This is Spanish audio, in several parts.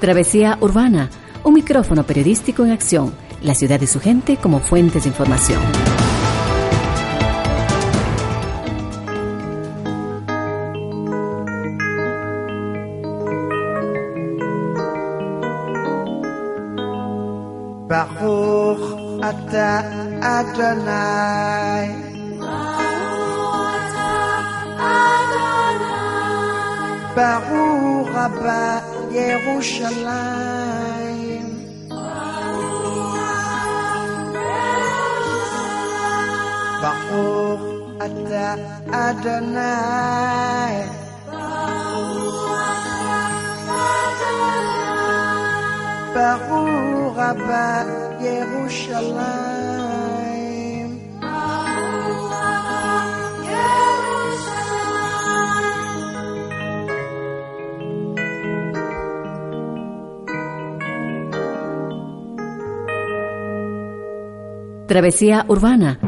Travesía Urbana, un micrófono periodístico en acción, la ciudad y su gente como fuentes de información. Baruch Adonai. Yerushalayim. Baruch ata Adonai. Baruch Abba Yerushalayim. Travesía Urbana.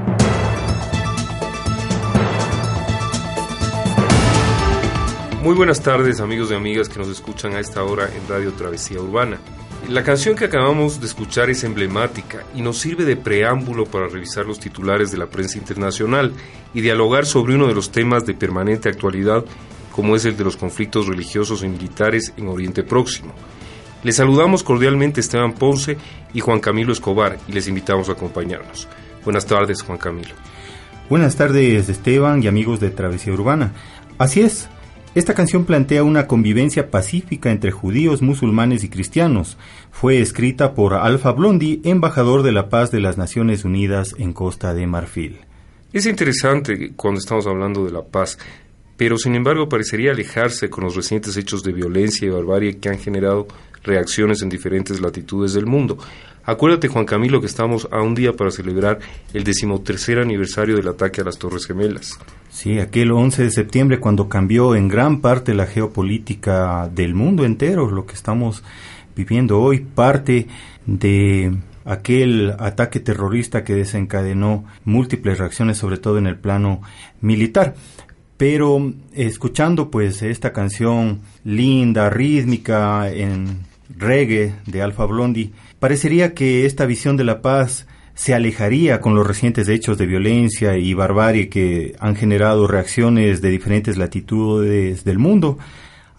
Muy buenas tardes amigos y amigas que nos escuchan a esta hora en Radio Travesía Urbana. La canción que acabamos de escuchar es emblemática y nos sirve de preámbulo para revisar los titulares de la prensa internacional y dialogar sobre uno de los temas de permanente actualidad como es el de los conflictos religiosos y militares en Oriente Próximo. Les saludamos cordialmente Esteban Ponce y Juan Camilo Escobar y les invitamos a acompañarnos. Buenas tardes Juan Camilo. Buenas tardes Esteban y amigos de Travesía Urbana. Así es, esta canción plantea una convivencia pacífica entre judíos, musulmanes y cristianos. Fue escrita por Alfa Blondi, embajador de la paz de las Naciones Unidas en Costa de Marfil. Es interesante cuando estamos hablando de la paz, pero sin embargo parecería alejarse con los recientes hechos de violencia y barbarie que han generado reacciones en diferentes latitudes del mundo. Acuérdate, Juan Camilo, que estamos a un día para celebrar el decimotercer aniversario del ataque a las Torres Gemelas. Sí, aquel 11 de septiembre cuando cambió en gran parte la geopolítica del mundo entero, lo que estamos viviendo hoy, parte de aquel ataque terrorista que desencadenó múltiples reacciones, sobre todo en el plano militar. Pero escuchando pues esta canción linda, rítmica, en reggae de Alfa Blondi, parecería que esta visión de la paz se alejaría con los recientes hechos de violencia y barbarie que han generado reacciones de diferentes latitudes del mundo,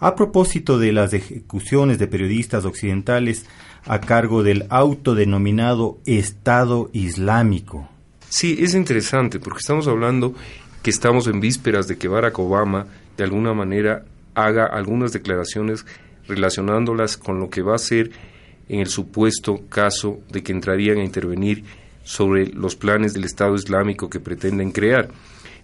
a propósito de las ejecuciones de periodistas occidentales a cargo del autodenominado Estado Islámico. Sí, es interesante porque estamos hablando que estamos en vísperas de que Barack Obama de alguna manera haga algunas declaraciones relacionándolas con lo que va a ser en el supuesto caso de que entrarían a intervenir sobre los planes del Estado Islámico que pretenden crear.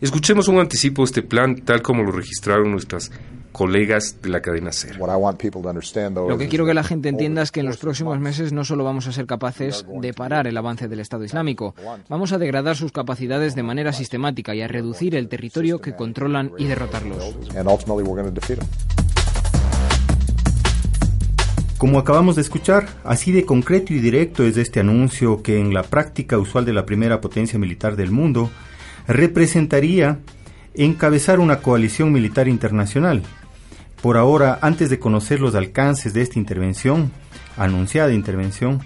Escuchemos un anticipo de este plan tal como lo registraron nuestras colegas de la cadena SER. Lo que quiero que la gente entienda es que en los próximos meses no solo vamos a ser capaces de parar el avance del Estado Islámico, vamos a degradar sus capacidades de manera sistemática y a reducir el territorio que controlan y derrotarlos. Como acabamos de escuchar, así de concreto y directo es este anuncio que en la práctica usual de la primera potencia militar del mundo representaría encabezar una coalición militar internacional. Por ahora, antes de conocer los alcances de esta intervención, anunciada intervención,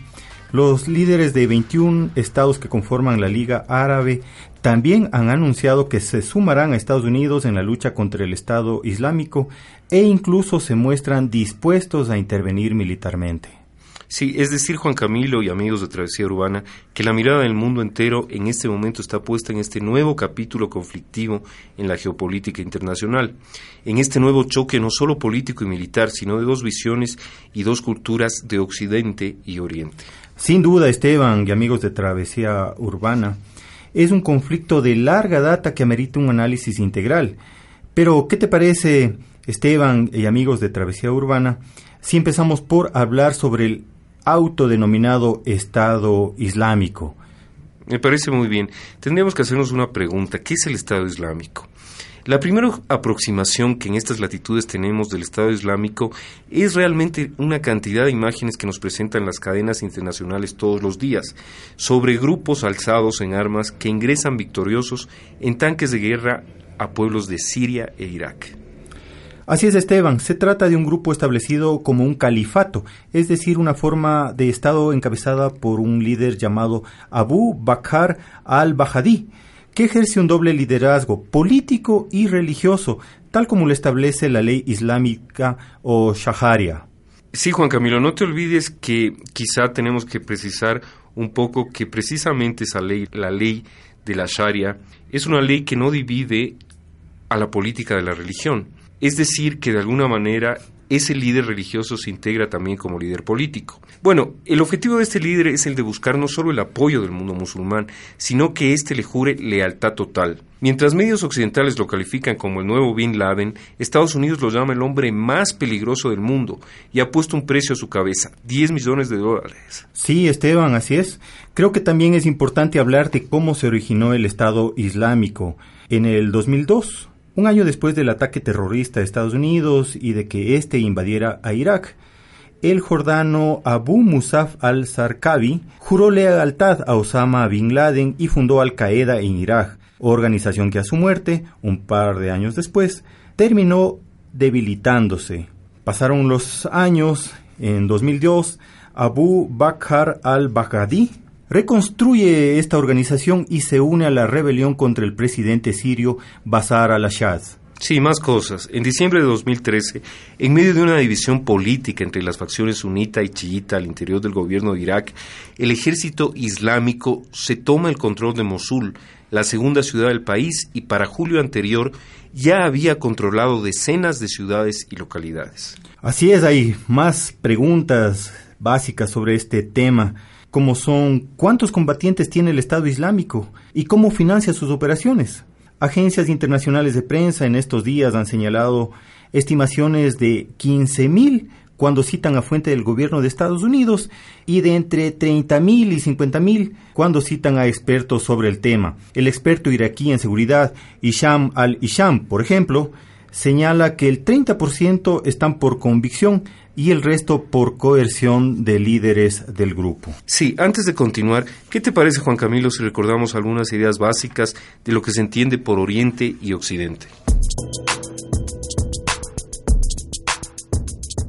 los líderes de 21 estados que conforman la Liga Árabe también han anunciado que se sumarán a Estados Unidos en la lucha contra el Estado Islámico e incluso se muestran dispuestos a intervenir militarmente. Sí, es decir, Juan Camilo y amigos de Travesía Urbana, que la mirada del mundo entero en este momento está puesta en este nuevo capítulo conflictivo en la geopolítica internacional, en este nuevo choque no solo político y militar, sino de dos visiones y dos culturas de Occidente y Oriente. Sin duda, Esteban y amigos de Travesía Urbana, es un conflicto de larga data que amerita un análisis integral. Pero, ¿qué te parece, Esteban y amigos de Travesía Urbana, si empezamos por hablar sobre el autodenominado Estado Islámico? Me parece muy bien. Tendríamos que hacernos una pregunta. ¿Qué es el Estado Islámico? La primera aproximación que en estas latitudes tenemos del Estado Islámico es realmente una cantidad de imágenes que nos presentan las cadenas internacionales todos los días sobre grupos alzados en armas que ingresan victoriosos en tanques de guerra a pueblos de Siria e Irak. Así es, Esteban. Se trata de un grupo establecido como un califato, es decir, una forma de Estado encabezada por un líder llamado Abu Bakr al-Bahadi, que ejerce un doble liderazgo político y religioso, tal como lo establece la ley islámica o shaharia. Sí, Juan Camilo, no te olvides que quizá tenemos que precisar un poco que precisamente esa ley, la ley de la Sharia, es una ley que no divide a la política de la religión. Es decir, que de alguna manera ese líder religioso se integra también como líder político. Bueno, el objetivo de este líder es el de buscar no solo el apoyo del mundo musulmán, sino que éste le jure lealtad total. Mientras medios occidentales lo califican como el nuevo Bin Laden, Estados Unidos lo llama el hombre más peligroso del mundo y ha puesto un precio a su cabeza, 10 millones de dólares. Sí, Esteban, así es. Creo que también es importante hablar de cómo se originó el Estado Islámico. En el 2002, un año después del ataque terrorista de Estados Unidos y de que éste invadiera a Irak, el jordano Abu Musaf al-Sarkawi juró lealtad a Osama Bin Laden y fundó Al-Qaeda en Irak, organización que a su muerte, un par de años después, terminó debilitándose. Pasaron los años, en 2002, Abu Bakr al-Baghdadi reconstruye esta organización y se une a la rebelión contra el presidente sirio Bashar al-Assad. Sí, más cosas. En diciembre de 2013, en medio de una división política entre las facciones sunita y chiita al interior del gobierno de Irak, el ejército islámico se toma el control de Mosul, la segunda ciudad del país, y para julio anterior ya había controlado decenas de ciudades y localidades. Así es, hay más preguntas básicas sobre este tema como son cuántos combatientes tiene el Estado Islámico y cómo financia sus operaciones. Agencias internacionales de prensa en estos días han señalado estimaciones de 15.000 cuando citan a fuente del gobierno de Estados Unidos y de entre 30.000 y 50.000 cuando citan a expertos sobre el tema. El experto iraquí en seguridad, Isham al-Isham, por ejemplo, señala que el 30% están por convicción y el resto por coerción de líderes del grupo. Sí, antes de continuar, ¿qué te parece Juan Camilo si recordamos algunas ideas básicas de lo que se entiende por Oriente y Occidente?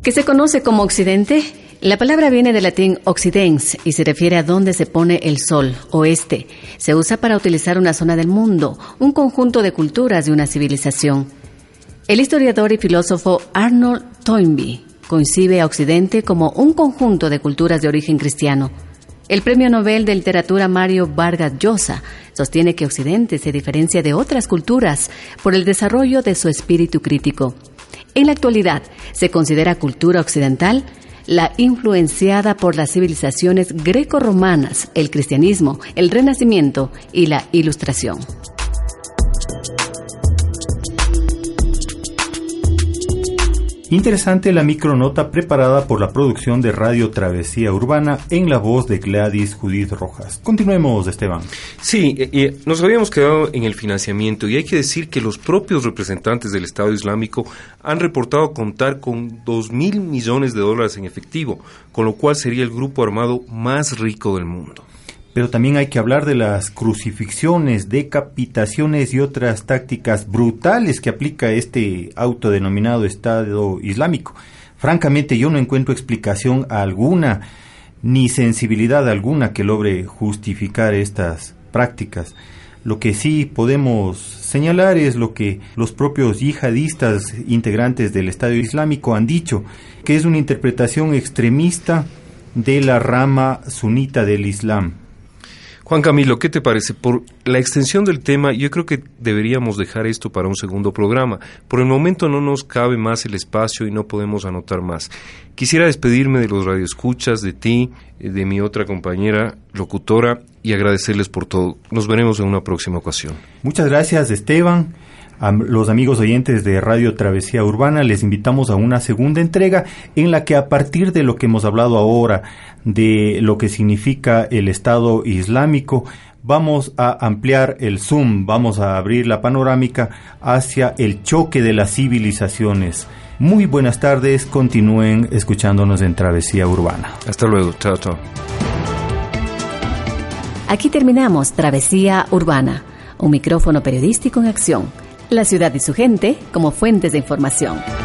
¿Qué se conoce como Occidente? La palabra viene del latín occidens y se refiere a dónde se pone el sol, oeste. Se usa para utilizar una zona del mundo, un conjunto de culturas de una civilización. El historiador y filósofo Arnold Toynbee concibe a Occidente como un conjunto de culturas de origen cristiano. El premio Nobel de Literatura Mario Vargas Llosa sostiene que Occidente se diferencia de otras culturas por el desarrollo de su espíritu crítico. En la actualidad, se considera cultura occidental la influenciada por las civilizaciones greco-romanas, el cristianismo, el renacimiento y la ilustración. Interesante la micronota preparada por la producción de Radio Travesía Urbana en la voz de Gladys Judith Rojas. Continuemos, Esteban. Sí, eh, eh, nos habíamos quedado en el financiamiento y hay que decir que los propios representantes del Estado Islámico han reportado contar con dos mil millones de dólares en efectivo, con lo cual sería el grupo armado más rico del mundo pero también hay que hablar de las crucifixiones, decapitaciones y otras tácticas brutales que aplica este autodenominado Estado Islámico. Francamente yo no encuentro explicación alguna ni sensibilidad alguna que logre justificar estas prácticas. Lo que sí podemos señalar es lo que los propios yihadistas integrantes del Estado Islámico han dicho, que es una interpretación extremista de la rama sunita del Islam. Juan Camilo, ¿qué te parece? Por la extensión del tema, yo creo que deberíamos dejar esto para un segundo programa. Por el momento no nos cabe más el espacio y no podemos anotar más. Quisiera despedirme de los radioescuchas, de ti, eh, de mi otra compañera locutora y agradecerles por todo. Nos veremos en una próxima ocasión. Muchas gracias, Esteban. A los amigos oyentes de Radio Travesía Urbana les invitamos a una segunda entrega en la que a partir de lo que hemos hablado ahora, de lo que significa el Estado Islámico, vamos a ampliar el zoom, vamos a abrir la panorámica hacia el choque de las civilizaciones. Muy buenas tardes, continúen escuchándonos en Travesía Urbana. Hasta luego, chao, chao. Aquí terminamos Travesía Urbana, un micrófono periodístico en acción la ciudad y su gente como fuentes de información.